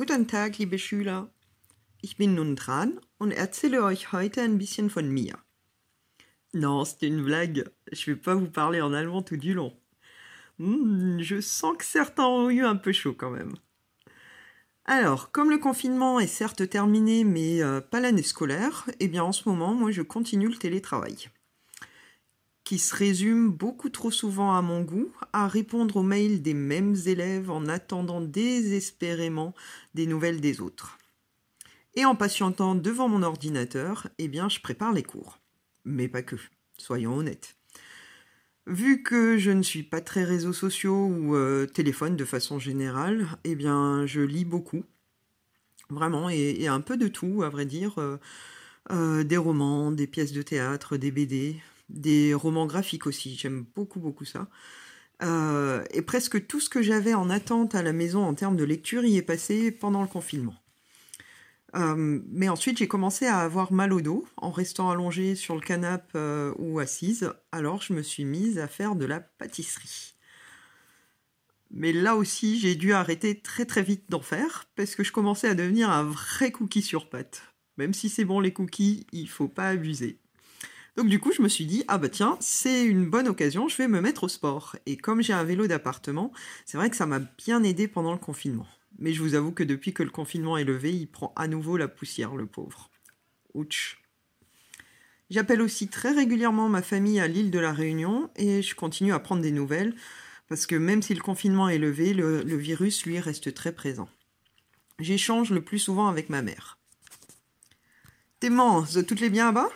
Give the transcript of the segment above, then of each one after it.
Guten Tag, liebe Schüler. Ich bin nun dran und erzähle euch heute ein bisschen von mir. Non, c'est une blague. Je vais pas vous parler en allemand tout du long. Hmm, je sens que certains ont eu un peu chaud quand même. Alors, comme le confinement est certes terminé, mais euh, pas l'année scolaire, eh bien en ce moment, moi je continue le télétravail qui se résume beaucoup trop souvent à mon goût à répondre aux mails des mêmes élèves en attendant désespérément des nouvelles des autres. Et en patientant devant mon ordinateur, eh bien je prépare les cours. Mais pas que, soyons honnêtes. Vu que je ne suis pas très réseaux sociaux ou euh, téléphone de façon générale, eh bien je lis beaucoup. Vraiment, et, un peu de tout, à vrai dire. Euh, euh, des romans, des pièces de théâtre, des BD, des romans graphiques aussi, j'aime beaucoup beaucoup ça. Euh, et presque tout ce que j'avais en attente à la maison en termes de lecture y est passé pendant le confinement. Euh, mais ensuite, j'ai commencé à avoir mal au dos en restant allongée sur le canapé euh, ou assise. Alors, je me suis mise à faire de la pâtisserie. Mais là aussi, j'ai dû arrêter très très vite d'en faire parce que je commençais à devenir un vrai cookie sur pâte. Même si c'est bon les cookies, il faut pas abuser. Donc du coup, je me suis dit, ah bah tiens, c'est une bonne occasion, je vais me mettre au sport. Et comme j'ai un vélo d'appartement, c'est vrai que ça m'a bien aidé pendant le confinement. Mais je vous avoue que depuis que le confinement est levé, il prend à nouveau la poussière, le pauvre. Ouch. J'appelle aussi très régulièrement ma famille à l'île de la Réunion et je continue à prendre des nouvelles parce que même si le confinement est levé, le, virus, lui, reste très présent. J'échange le plus souvent avec ma mère. T'es de toutes les bien à bas?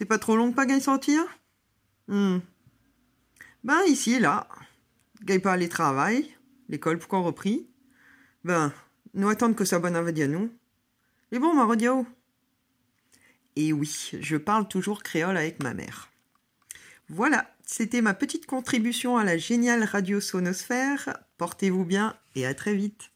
C'est pas trop long pas gagne sortir hmm. Ben ici là. Gagne pas aller travail. L'école pourquoi repris Ben, nous attendre que ça bonne à nous. Et bon, ma rediao. Et oui, je parle toujours créole avec ma mère. Voilà, c'était ma petite contribution à la géniale radio sonosphère. Portez-vous bien et à très vite.